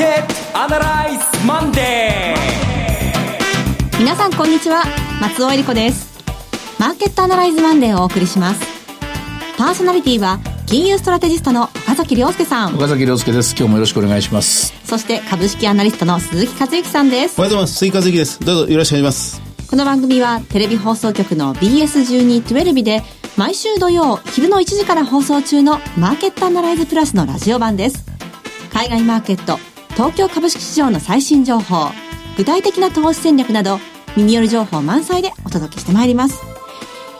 ケットアナライズマンデー。皆さんこんにちは。松尾恵理子です。マーケットアナライズマンデーをお送りします。パーソナリティは金融ストラテジストの岡崎良介さん。岡崎良介です。今日もよろしくお願いします。そして株式アナリストの鈴木一之さんです。おはようございます。鈴木一之です。どうぞよろしくお願いします。この番組はテレビ放送局の BS1212 で毎週土曜昼の1時から放送中のマーケットアナライズプラスのラジオ版です。海外マーケット東京株式市場の最新情報具体的な投資戦略など耳寄り情報満載でお届けしてまいります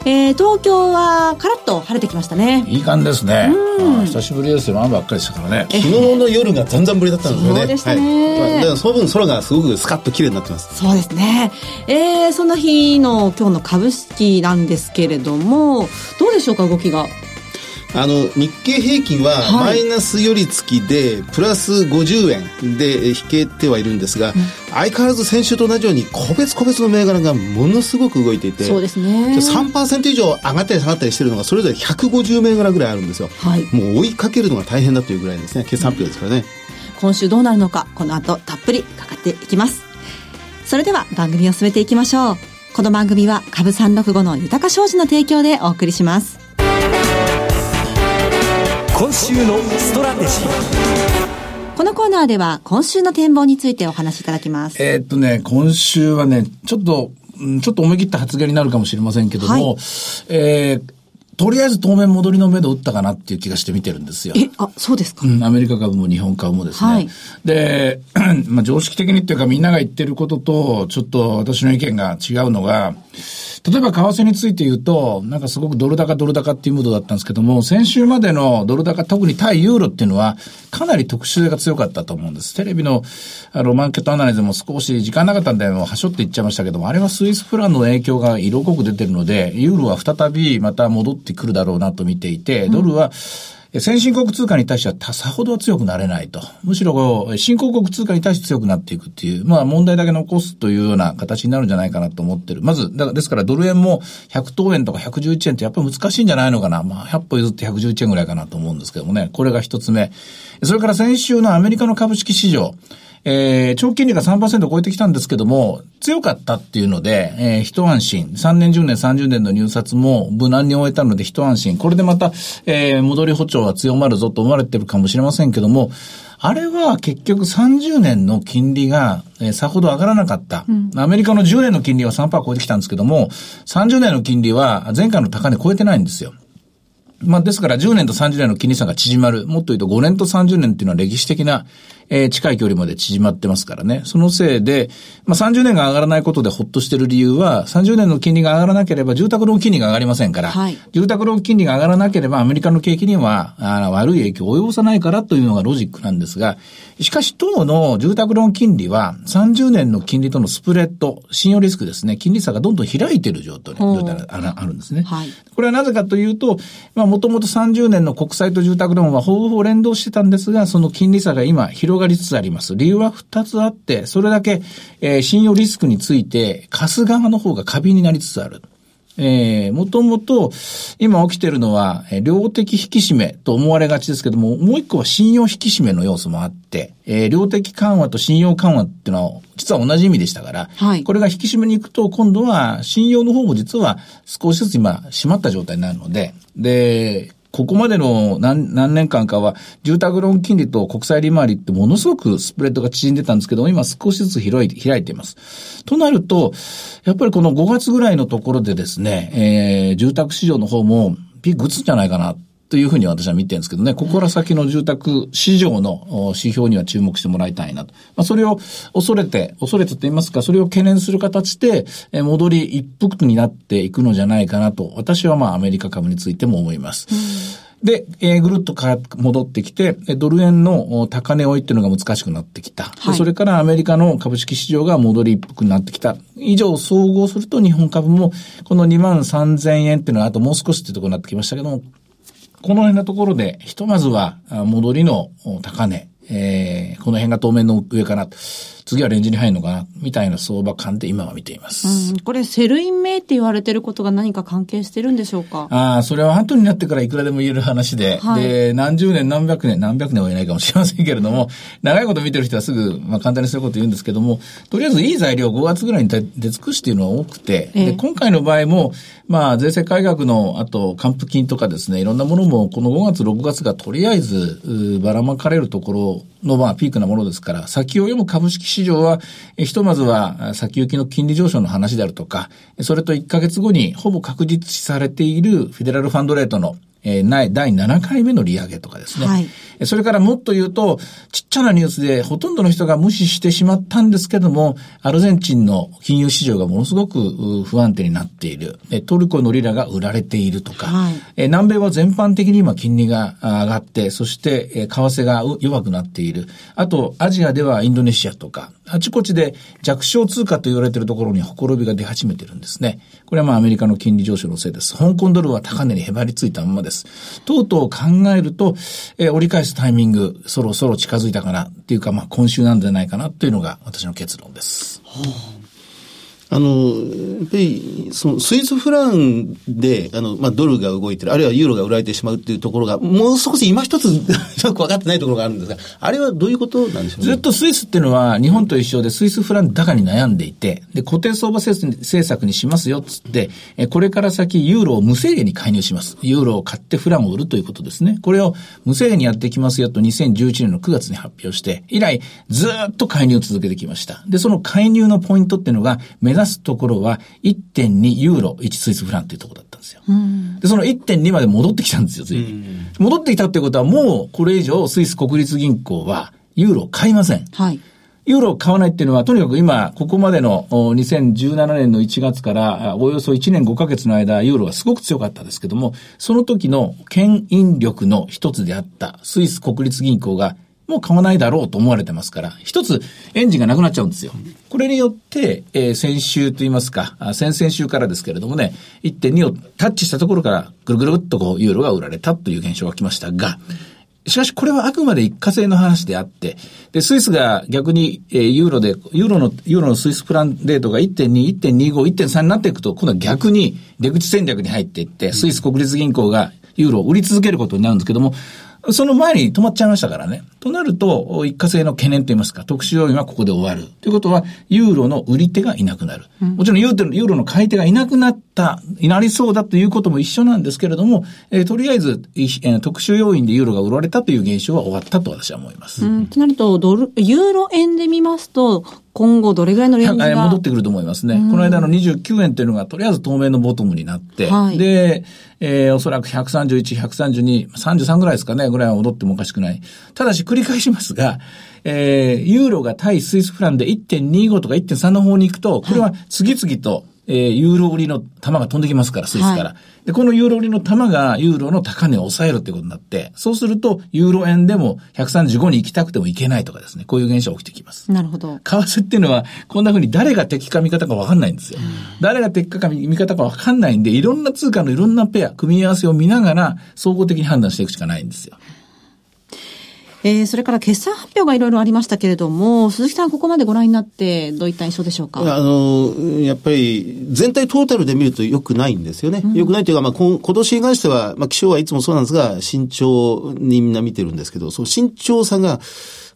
えー、東京はカラッと晴れてきましたね。いい感じですね。うん、久しぶりですよ。雨ばっかりでしたからね。昨日の夜がざんざんぶりだったんですよね。そうでしたね。はいまあ、その分空がすごくスカッと綺麗になってます。そうですね。えー、その日の今日の株式なんですけれども、どうでしょうか、動きが。あの日経平均はマイナス寄り付きでプラス50円で引けてはいるんですが、相変わらず先週と同じように個別個別の銘柄がものすごく動いていてそうですね。3%以上上がったり下がったりしてるのがそれぞれ150銘柄ぐらいあるんですよ、はい、もう追いかけるのが大変だというぐらいですね。決算発表ですからね、今週どうなるのかこの後たっぷりかかっていきます。それでは番組を進めていきましょう。この番組は株365の豊か商事の提供でお送りします今週のストラテジーこのコーナーでは今週の展望についてお話しいただきます。えー、っとね、今週はね、ちょっと、ちょっと思い切った発言になるかもしれませんけども、はい、えー、とりあえず当面戻りの目処打ったかなっていう気がして見てるんですよ。え、あ、そうですか。うん、アメリカ株も日本株もですね。はい、で、まあ常識的にっていうかみんなが言ってることと、ちょっと私の意見が違うのが、例えば為替について言うと、なんかすごくドル高ドル高っていうムードだったんですけども、先週までのドル高、特に対ユーロっていうのは、かなり特殊性が強かったと思うんです。テレビの、あの、マーケットアナライズも少し時間なかったんで、もうはしょっていっちゃいましたけども、あれはスイスプランの影響が色濃く出てるので、ユーロは再びまた戻ってくるだろうなと見ていて、ドルは、うん先進国通貨に対してはさほど強くなれないと。むしろ、新興国通貨に対して強くなっていくっていう、まあ問題だけ残すというような形になるんじゃないかなと思ってる。まず、だからですからドル円も100等円とか111円ってやっぱり難しいんじゃないのかな。まあ100歩譲って111円ぐらいかなと思うんですけどもね。これが一つ目。それから先週のアメリカの株式市場。えー、長期金利が3%を超えてきたんですけども、強かったっていうので、えー、一安心。3年、10年、30年の入札も無難に終えたので一安心。これでまた、えー、戻り歩調が強まるぞと思われてるかもしれませんけども、あれは結局30年の金利が、えー、さほど上がらなかった。うん、アメリカの10年の金利は3%超えてきたんですけども、30年の金利は前回の高値超えてないんですよ。まあ、ですから10年と30年の金利差が縮まる。もっと言うと5年と30年っていうのは歴史的な、えー、近い距離まで縮まってますからね。そのせいで、まあ、30年が上がらないことでほっとしてる理由は、30年の金利が上がらなければ住宅ローン金利が上がりませんから、はい、住宅ローン金利が上がらなければアメリカの景気にはあ悪い影響を及ぼさないからというのがロジックなんですが、しかし当の住宅ローン金利は30年の金利とのスプレッド、信用リスクですね、金利差がどんどん開いている状態状態があるんですね。はい、これはなぜかというと、まあもともと30年の国債と住宅ローンはほぼほぼ連動してたんですが、その金利差が今広がりつつあります。理由は2つあって、それだけ、えー、信用リスクについて貸す側の方が過敏になりつつある。えー、もともと、今起きてるのは、えー、量的引き締めと思われがちですけども、もう一個は信用引き締めの要素もあって、えー、量的緩和と信用緩和っていうのは、実は同じ意味でしたから、はい、これが引き締めに行くと、今度は信用の方も実は少しずつ今、締まった状態になるので、で、ここまでの何何年間かは、住宅ローン金利と国債利回りってものすごくスプレッドが縮んでたんですけど、今少しずつ開いて、開いています。となると、やっぱりこの5月ぐらいのところでですね、えー、住宅市場の方もピーク打つんじゃないかな。というふうに私は見てるんですけどね、ここから先の住宅市場の指標には注目してもらいたいなと。まあ、それを恐れて、恐れてと言いますか、それを懸念する形で、戻り一服になっていくのじゃないかなと、私はまあアメリカ株についても思います。で、えー、ぐるっとか戻ってきて、ドル円の高値追いっていうのが難しくなってきた。はい、それからアメリカの株式市場が戻り一服になってきた。以上総合すると日本株もこの2万3000円っていうのはあともう少しっていうところになってきましたけども、この辺のところで、ひとまずは戻りの高値、えー、この辺が当面の上かな。次はレンジに入るのかな、みたいな相場感で今は見ています。うん、これ、セルイン名って言われてることが何か関係してるんでしょうか？ああ、それは後になってからいくらでも言える話で、はい、で、何十年、何百年、何百年は言えないかもしれませんけれども、長いこと見てる人はすぐ、まあ簡単にそういうこと言うんですけども、とりあえずいい材料5月ぐらいに出尽くすっていうのは多くて、で今回の場合も、まあ、税制改革の、あと、還付金とかですね、いろんなものも、この5月、6月がとりあえず、ばらまかれるところの、まあ、ピークなものですから、先を読む株式市場は、ひとまずは、先行きの金利上昇の話であるとか、それと1ヶ月後にほぼ確実視されているフェデラルファンドレートのえー、ない、第7回目の利上げとかですね。はい。それからもっと言うと、ちっちゃなニュースでほとんどの人が無視してしまったんですけども、アルゼンチンの金融市場がものすごく不安定になっている。トルコのリラが売られているとか、はい、え南米は全般的に今金利が上がって、そして、え為替が弱くなっている。あと、アジアではインドネシアとか、あちこちで弱小通貨と言われているところにほころびが出始めてるんですね。これはまあアメリカの金利上昇のせいです。香港ドルは高値にへばりついたままです。とうとう考えると、えー、折り返すタイミング、そろそろ近づいたかなっていうか、まあ今週なんじゃないかなっていうのが私の結論です。はああの、やっぱり、その、スイスフランで、あの、まあ、ドルが動いてる、あるいはユーロが売られてしまうっていうところが、もう少し今一つ よく分かってないところがあるんですが、あれはどういうことなんでしょう、ね、ずっとスイスっていうのは、日本と一緒でスイスフラン高に悩んでいて、で、固定相場政策にしますよっつって、え、これから先ユーロを無制限に介入します。ユーロを買ってフランを売るということですね。これを無制限にやってきますよと2011年の9月に発表して、以来、ずっと介入を続けてきました。で、その介入のポイントっていうのが、目指すところは1.2ユーロ1スイスフランというところだったんですよ。で、その1.2まで戻ってきたんですよ、ついに。戻ってきたってことはもうこれ以上スイス国立銀行はユーロを買いません。はい。ユーロを買わないっていうのは、とにかく今、ここまでの2017年の1月から、およそ1年5ヶ月の間、ユーロがすごく強かったですけども、その時の牽引力の一つであったスイス国立銀行がもう買わないだろうと思われてますから、一つエンジンがなくなっちゃうんですよ。これによって、えー、先週と言いますか、先々週からですけれどもね、1.2をタッチしたところから、ぐるぐるっとこう、ユーロが売られたという現象が来ましたが、しかしこれはあくまで一過性の話であって、で、スイスが逆に、えー、ユーロで、ユーロの、ユーロのスイスプランレートが1.2、1.25、1.3になっていくと、今度は逆に出口戦略に入っていって、スイス国立銀行がユーロを売り続けることになるんですけども、その前に止まっちゃいましたからね。となると、一過性の懸念と言いますか、特殊要因はここで終わる。ということは、ユーロの売り手がいなくなる。うん、もちろんユーロの買い手がいなくなった、いなりそうだということも一緒なんですけれども、えー、とりあえず、えー、特殊要因でユーロが売られたという現象は終わったと私は思います。うん、となると、ドル、ユーロ円で見ますと、今後どれぐらいのレンジが戻ってくると思いますね。この間の29円というのがとりあえず当面のボトムになって、はい、で、えー、おそらく131、132、33ぐらいですかね、ぐらいは戻ってもおかしくない。ただし繰り返しますが、えー、ユーロが対スイスフランで1.25とか1.3の方に行くと、これは次々とえー、ユーロ売りの玉が飛んできますから、スイスから。はい、で、このユーロ売りの玉がユーロの高値を抑えるってことになって、そうすると、ユーロ円でも135に行きたくても行けないとかですね、こういう現象が起きてきます。なるほど。為替っていうのは、こんな風に誰が敵か味方か分かんないんですよ。うん、誰が敵か味方か分かんないんで、いろんな通貨のいろんなペア、組み合わせを見ながら、総合的に判断していくしかないんですよ。えー、それから決算発表がいろいろありましたけれども、鈴木さん、ここまでご覧になって、どういった印象でしょうか？あの、やっぱり、全体トータルで見ると良くないんですよね。良、うん、くないというか、まあ、今年に関しては、まあ、気象はいつもそうなんですが、慎重にみんな見てるんですけど、その慎重さが、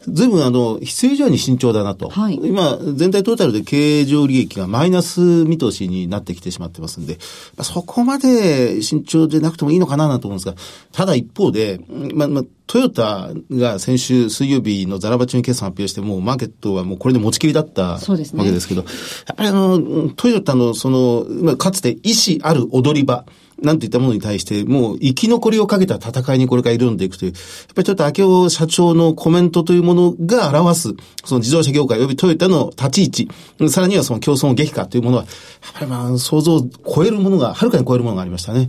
ずいぶんあの、必要以上に慎重だなと。はい、今、全体トータルで経営上利益がマイナス見通しになってきてしまってますんで、まあ、そこまで慎重でなくてもいいのかなと思うんですが、ただ一方で、まあ、まあ、トヨタが先週水曜日のザラバ中に決算発表して、もうマーケットはもうこれで持ちきりだったわけですけど、ね、やっぱりあの、トヨタのその、まあ、かつて意志ある踊り場、なんていったものに対して、もう生き残りをかけた戦いにこれから挑んでいくという、やっぱりちょっと明夫社長のコメントというものが表す、その自動車業界及びトヨタの立ち位置、さらにはその競争の激化というものは、やっぱりまあ想像を超えるものが、はるかに超えるものがありましたね。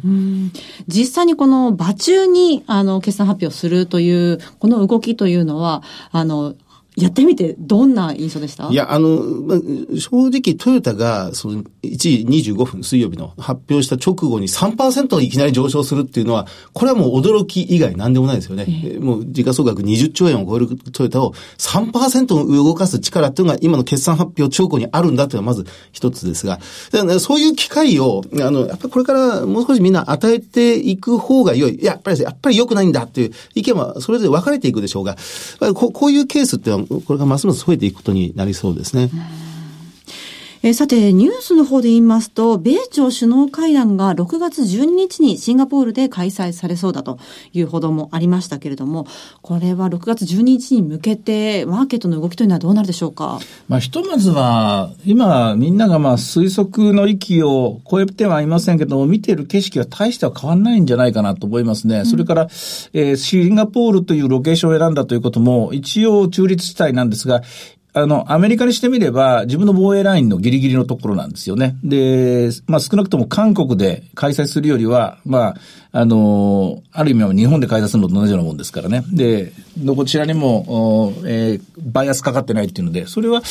実際にこの場中に、あの、決算発表するという、この動きというのは、あの、やってみてどんな印象でした？いや、あの、まあ、正直トヨタが、その、1時25分水曜日の発表した直後に3%いきなり上昇するっていうのは、これはもう驚き以外何でもないですよね。えー、もう時価総額20兆円を超えるトヨタを3%動かす力っていうのが今の決算発表直後にあるんだっていうのはまず一つですが、そういう機会を、あの、やっぱりこれからもう少しみんな与えていく方が良い。やっぱり、やっぱり良くないんだっていう意見はそれぞれ分かれていくでしょうが、ここういうケースっていうのはこれがますます増えていくことになりそうですね。えー、さて、ニュースの方で言いますと、米朝首脳会談が6月12日にシンガポールで開催されそうだという報道もありましたけれども、これは6月12日に向けて、マーケットの動きというのはどうなるでしょうか？まあ、ひとまずは、今、みんながまあ推測の域を超えてはいませんけども、見てる景色は大しては変わらないんじゃないかなと思いますね。うん、それから、えー、シンガポールというロケーションを選んだということも、一応中立地帯なんですが、あの、アメリカにしてみれば、自分の防衛ラインのギリギリのところなんですよね。で、まあ少なくとも韓国で開催するよりは、まあ、あの、ある意味は日本で開催するのと同じようなもんですからね。で、どちらにも、えー、バイアスかかってないっていうので、それは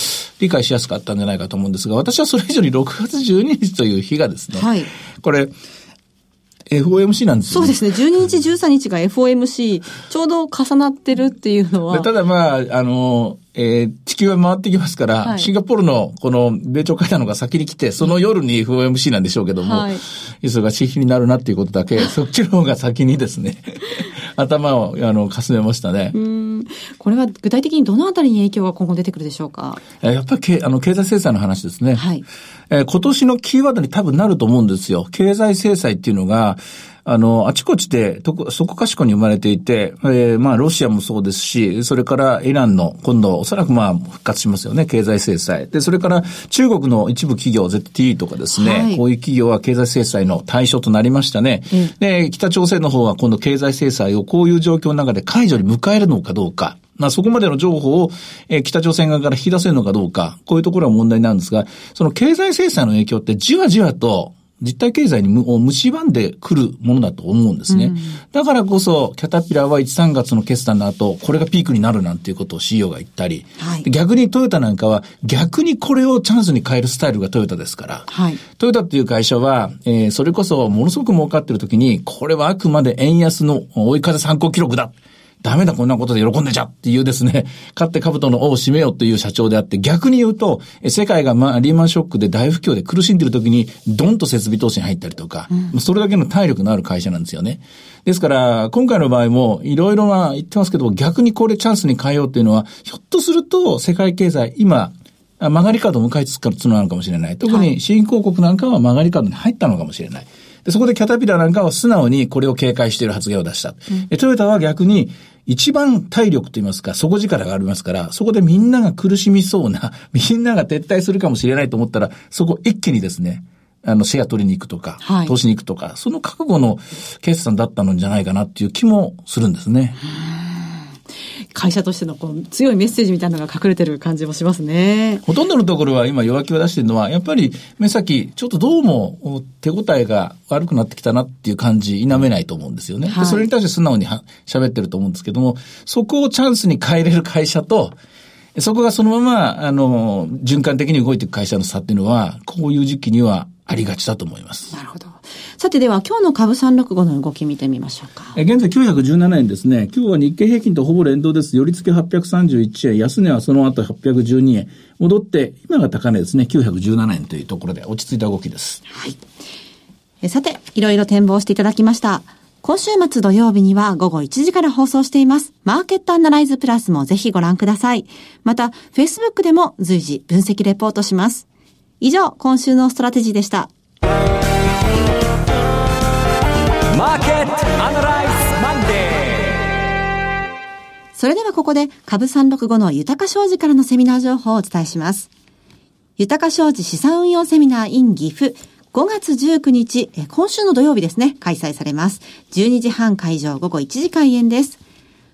理解しやすかったんじゃないかと思うんですが、私はそれ以上に6月12日という日がですね、はい、これ、FOMC なんですよ、ね、そうですね。12日、13日が FOMC、ちょうど重なってるっていうのは。ただまあ、あの、えー、地球は回ってきますから、はい、シンガポールのこの米朝会談のが先に来て、その夜に FOMC なんでしょうけども、はい、忙しい日になるなっていうことだけ、そっちの方が先にですね、頭をあのかすめましたね。これは具体的にどのあたりに影響が今後出てくるでしょうか？やっぱりけあの経済制裁の話ですね。はい。えー、今年のキーワードに多分なると思うんですよ。経済制裁っていうのが、あの、あちこちで、とそこかしこに生まれていて、えー、まあ、ロシアもそうですし、それからイランの、今度、おそらくまあ、復活しますよね、経済制裁。で、それから中国の一部企業、ZTE とかですね、はい、こういう企業は経済制裁の対象となりましたね。うん、で、北朝鮮の方は今度経済制裁をこういう状況の中で解除に迎えるのかどうか。まあ、そこまでの情報を、えー、北朝鮮側から引き出せるのかどうか、こういうところは問題なんですが、その経済制裁の影響ってじわじわと、実体経済にむを蝕んでくるものだと思うんですね。うん、だからこそ、キャタピラーは1、3月の決算の後、これがピークになるなんていうことを CEO が言ったり、はい、逆にトヨタなんかは、逆にこれをチャンスに変えるスタイルがトヨタですから、はい、トヨタっていう会社は、えー、それこそものすごく儲かってる時に、これはあくまで円安の追い風参考記録だ。ダメだ、こんなことで喜んでちゃっていうですね、勝って兜の尾を締めようという社長であって、逆に言うと、世界がまあリーマンショックで大不況で苦しんでる時に、ドンと設備投資に入ったりとか、うん、それだけの体力のある会社なんですよね。ですから、今回の場合も、いろいろな言ってますけど、逆にこれチャンスに変えようっていうのは、ひょっとすると、世界経済、今、曲がり角を迎えつつなのかもしれない。特に新興国なんかは曲がり角に入ったのかもしれない。でそこでキャタピラーなんかは素直にこれを警戒している発言を出した。うん、トヨタは逆に、一番体力といいますか、底力がありますから、そこでみんなが苦しみそうな、みんなが撤退するかもしれないと思ったら、そこ一気にですね、あの、シェア取りに行くとか、はい、投資に行くとか、その覚悟の決算だったのじゃないかなっていう気もするんですね。会社としてのこう強いメッセージみたいなのが隠れてる感じもしますね。ほとんどのところは今弱気を出してるのは、やっぱり目先、ちょっとどうも手応えが悪くなってきたなっていう感じ、否めないと思うんですよね。はい、それに対して素直に喋ってると思うんですけども、そこをチャンスに変えれる会社と、そこがそのまま、あの、循環的に動いていく会社の差っていうのは、こういう時期にはありがちだと思います。なるほど。さてでは今日の株365の動き見てみましょうか。え現在917円ですね。今日は日経平均とほぼ連動です。寄り付け831円、安値はその後812円。戻って、今が高値ですね。917円というところで落ち着いた動きです。はい。えさて、いろいろ展望していただきました。今週末土曜日には午後1時から放送しています。マーケットアナライズプラスもぜひご覧ください。また、Facebook でも随時分析レポートします。以上、今週のストラテジーでした。それではここで株365の豊か商事からのセミナー情報をお伝えします。豊か商事資産運用セミナー in 岐阜5月19日、今週の土曜日ですね、開催されます。12時半会場午後1時開演です。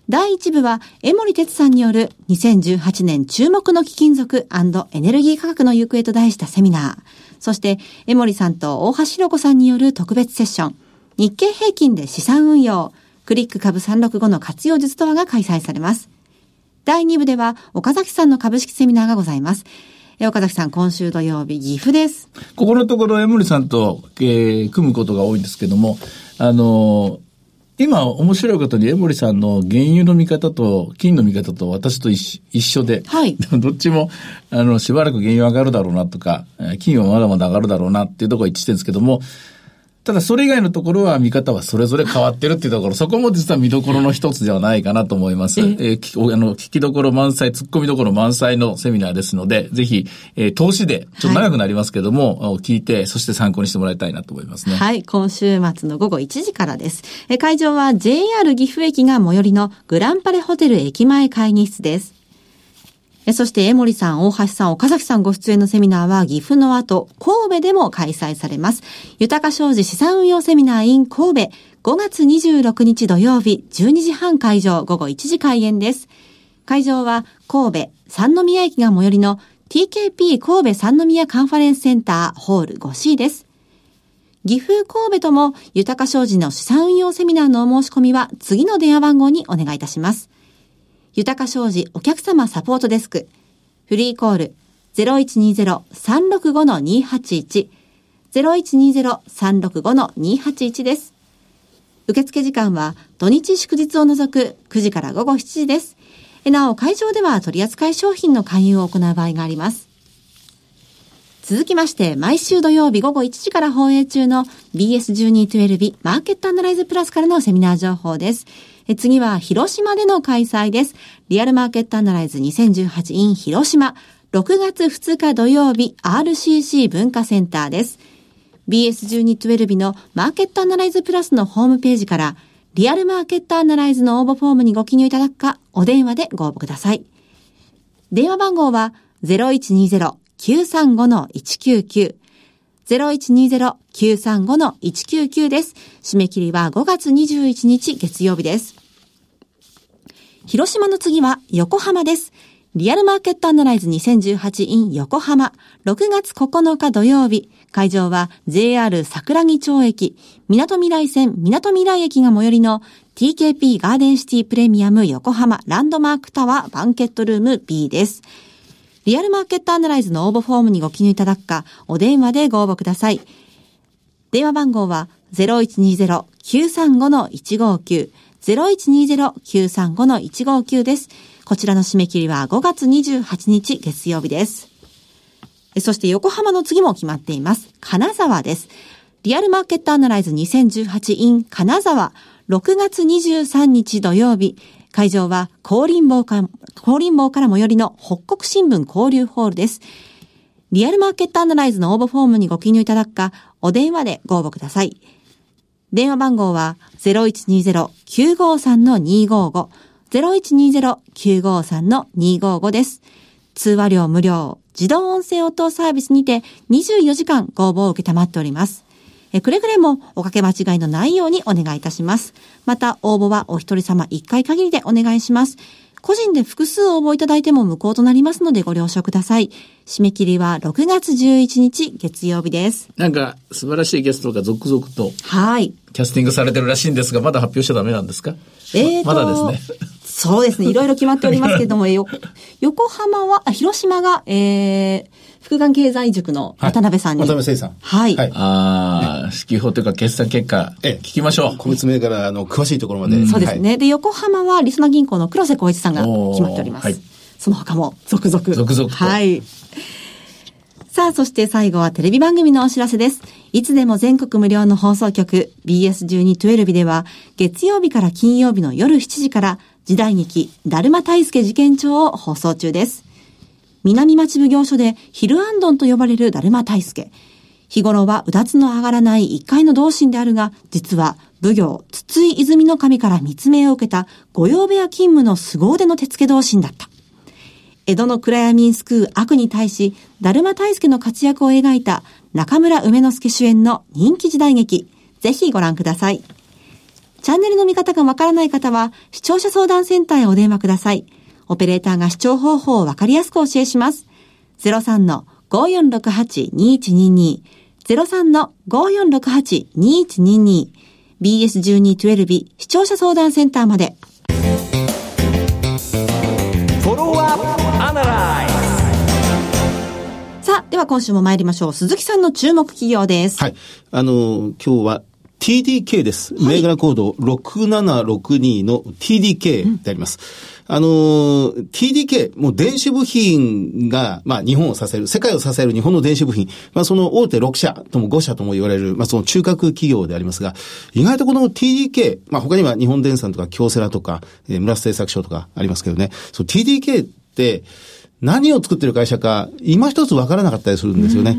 第1部は、江森哲さんによる2018年注目の貴金属エネルギー価格の行方と題したセミナー。そして、江森さんと大橋弘子さんによる特別セッション。日経平均で資産運用、クリック株365の活用術とはが開催されます。第2部では岡崎さんの株式セミナーがございます。岡崎さん、今週土曜日、岐阜です。ここのところ、江森さんと、えー、組むことが多いんですけども、あの今面白いことに江森さんの原油の見方と金の見方と私と一緒で、はい、どっちもあのしばらく原油上がるだろうなとか、金はまだまだ上がるだろうなっていうところが一致してるんですけども、ただそれ以外のところは見方はそれぞれ変わってるっていうところ、そこも実は見どころの一つではないかなと思います。えー、あの聞きどころ満載、突っ込みどころ満載のセミナーですので、ぜひ、えー、投資で、ちょっと長くなりますけども、はい、聞いて、そして参考にしてもらいたいなと思いますね。はい、今週末の午後1時からです。え会場は JR 岐阜駅が最寄りのグランパレホテル駅前会議室です。そして江森さん、大橋さん、岡崎さんご出演のセミナーは岐阜の後、神戸でも開催されます。豊か商事資産運用セミナー in 神戸、5月26日土曜日、12時半会場、午後1時開演です。会場は神戸、三宮駅が最寄りの TKP 神戸三宮カンファレンスセンターホール 5C です。岐阜神戸とも豊か商事の資産運用セミナーのお申し込みは次の電話番号にお願いいたします。豊か商事お客様サポートデスク。フリーコール0120-365-281。0120-365-281です。受付時間は土日祝日を除く9時から午後7時です。なお、会場では取扱い商品の勧誘を行う場合があります。続きまして、毎週土曜日午後1時から放映中の BS1212 マーケットアナライズプラスからのセミナー情報です。次は広島での開催です。リアルマーケットアナライズ 2018in 広島。6月2日土曜日 RCC 文化センターです。BS1212 のマーケットアナライズプラスのホームページからリアルマーケットアナライズの応募フォームにご記入いただくか、お電話でご応募ください。電話番号は0120-935-199 0120-935-199です。締め切りは5月21日月曜日です。広島の次は横浜です。リアルマーケットアナライズ 2018in 横浜。6月9日土曜日。会場は JR 桜木町駅、港未来線港未来駅が最寄りの TKP ガーデンシティプレミアム横浜ランドマークタワーバンケットルーム B です。リアルマーケットアナライズの応募フォームにご記入いただくか、お電話でご応募ください。電話番号は0120-935-159、0120-935-159です。こちらの締め切りは5月28日月曜日です。そして横浜の次も決まっています。金沢です。リアルマーケットアナライズ 2018in 金沢6月23日土曜日、会場は、高林坊か、高林坊から最寄りの北国新聞交流ホールです。リアルマーケットアナライズの応募フォームにご記入いただくか、お電話でご応募ください。電話番号は0120-953-255、0120-953-255です。通話料無料、自動音声応答サービスにて24時間ご応募を受けたまっております。えくれぐれもおかけ間違いのないようにお願いいたします。また、応募はお一人様一回限りでお願いします。個人で複数応募いただいても無効となりますのでご了承ください。締め切りは6月11日月曜日です。なんか素晴らしいゲストが続々と。はい。キャスティングされてるらしいんですが、まだ発表しちゃダメなんですか？えーまだですね。そうですね。いろいろ決まっておりますけれども、横浜は、広島が、えー、福眼経済塾の渡辺さんに。はい、渡辺誠さん。はい。はい、ああ、指揮法というか決算結果、ええ、聞きましょう。個別銘柄、あの、詳しいところまで。うん、そうですね。はい、で、横浜は、リスナー銀行の黒瀬光一さんが決まっております。はい、その他も、続々。続々はい。さあ、そして最後はテレビ番組のお知らせです。いつでも全国無料の放送局 BS1212 では月曜日から金曜日の夜7時から時代劇だるま大助事件帳を放送中です。南町奉行所でヒルアンドンと呼ばれるだるま大助。日頃はうだつの上がらない一階の同心であるが、実は奉行、筒井泉の神から密命を受けた御用部屋勤務の凄腕の手付同心だった。江戸の暗闇に救う悪に対し、だるま大助の活躍を描いた中村梅之助主演の人気時代劇、ぜひご覧ください。チャンネルの見方がわからない方は、視聴者相談センターへお電話ください。オペレーターが視聴方法をわかりやすく教えします。03-5468-2122。03-5468-2122。BS1212 視聴者相談センターまで。さあ、では今週も参りましょう。鈴木さんの注目企業です。はい。あの、今日は TDK です。銘柄コード6762の TDK であります。あのー、TDK、もう電子部品が、まあ日本を支える、世界を支える日本の電子部品、まあその大手6社とも5社とも言われる、まあその中核企業でありますが、意外とこの TDK、まあ他には日本電産とか京セラとか、えー、村瀬製作所とかありますけどね、そう TDK って、何を作ってる会社か、今一つ分からなかったりするんですよね。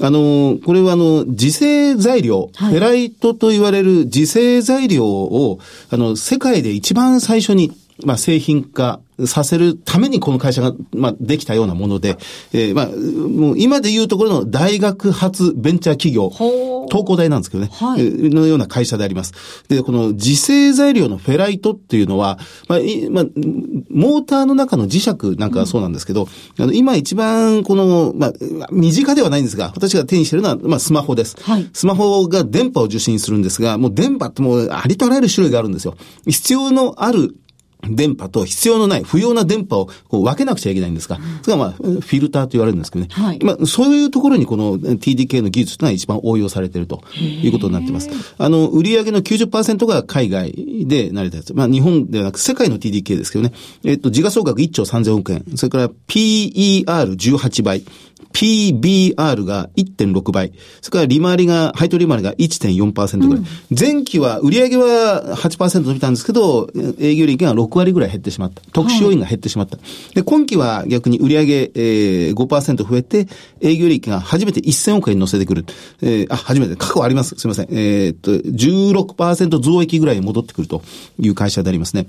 あの、これはあの、自生材料、はいフェライトと言われる自生材料を、あの、世界で一番最初に、まあ、製品化させるためにこの会社が、まあ、できたようなもので、えーまあ、もう今で言うところの大学発ベンチャー企業、東工大なんですけどね、はいえーのような会社であります。で、この自生材料のフェライトっていうのは、まあ、いまあ、モーターの中の磁石なんかはそうなんですけど、あの、今一番この、まあ、身近ではないんですが、私が手にしてるのは、まあ、スマホです。はいスマホが電波を受信するんですが、もう電波ってもうありとあらゆる種類があるんですよ。必要のある電波と必要のない不要な電波をこう分けなくちゃいけないんですが、それがまあ、フィルターと言われるんですけどね。はいまあ、そういうところにこの TDK の技術というのは一番応用されているということになっています。あの、売上の90%が海外で成り立つ。まあ、日本ではなく世界の TDK ですけどね。えっと、時価総額1兆3000億円。それから PER18 倍。PBR が1.6倍。それから利回りが、配当利回りが1.4%ぐらい。前期は、売上は8%伸びたんですけど、営業利益が6割ぐらい減ってしまった。特殊要因が減ってしまった。で、今期は逆に売上、えー、5%増えて、営業利益が初めて1000億円に乗せてくる。えー、あ、初めて、過去あります。すみません。えーっと、16%増益ぐらいに戻ってくるという会社でありますね。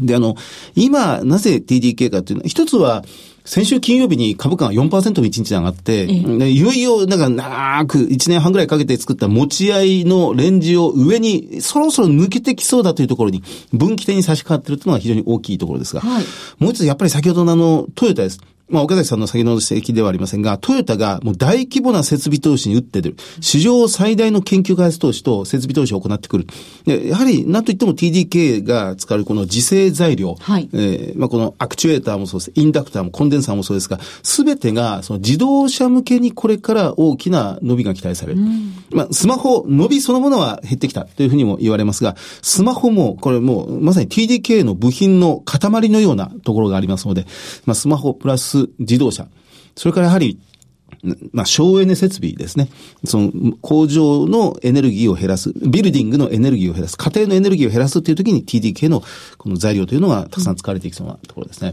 で、あの、今、なぜ TDK かっていうのは、一つは、先週金曜日に株価が4%の1日で上がって、でいよいよ、なんか長く1年半ぐらいかけて作った持ち合いのレンジを上にそろそろ抜けてきそうだというところに分岐点に差し掛かっているというのが非常に大きいところですが、はい。もう一つやっぱり先ほどのあの、トヨタです。まあ、岡崎さんの先の指摘ではありませんが、トヨタがもう大規模な設備投資に打って出る。史上最大の研究開発投資と設備投資を行ってくる。でやはり、なんといっても TDK が使うこの自生材料。はいえーまあ、このアクチュエーターもそうです。インダクターもコンデンサーもそうですが、すべてがその自動車向けにこれから大きな伸びが期待される。まあ、スマホ、伸びそのものは減ってきたというふうにも言われますが、スマホも、これもうまさに TDK の部品の塊のようなところがありますので、まあ、スマホプラス自動車。それからやはり、まあ、省エネ設備ですね。その、工場のエネルギーを減らす、ビルディングのエネルギーを減らす、家庭のエネルギーを減らすっていう時に TDK のこの材料というのがたくさん使われていきそうなところですね。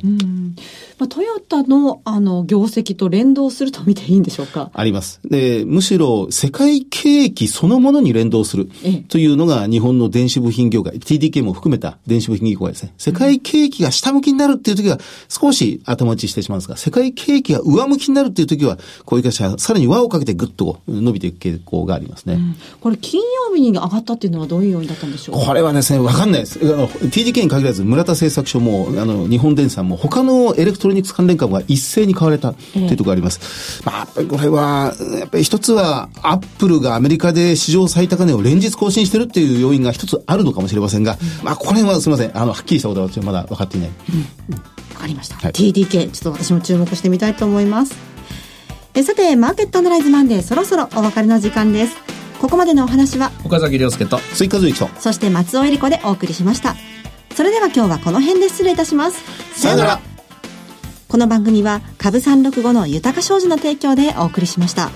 まあ、トヨタの、あの、業績と連動すると見ていいんでしょうか？あります。で、むしろ世界景気そのものに連動するええというのが日本の電子部品業界、TDK も含めた電子部品業界ですね。世界景気が下向きになるっていう時は少し頭打ちしてしまうんですが、世界景気が上向きになるっていう時は、こういう会社はさらに輪をかけてぐっと伸びていく傾向がありますね。これ、金曜日に上がったっていうのはどういう要因だったんでしょう？これはですね、わかんないです。あの、TDK に限らず、村田製作所も、あの、日本電産も、他のエレクトロニクス関連株が一斉に買われたというところがあります。まあ、やっぱりこれは、やっぱり一つは、アップルがアメリカで史上最高値を連日更新してるっていう要因が一つあるのかもしれませんが、まあ、これはすみません。あの、はっきりしたことは私はまだ分かっていない。わかりました。はい TDK、ちょっと私も注目してみたいと思います。えさて、マーケットアナライズマンデー、そろそろお別れの時間です。ここまでのお話は、岡崎亮介と追加随と。そして松尾恵里子でお送りしました。それでは今日はこの辺で失礼いたします。さよなら。この番組は株365の豊か商事の提供でお送りしました。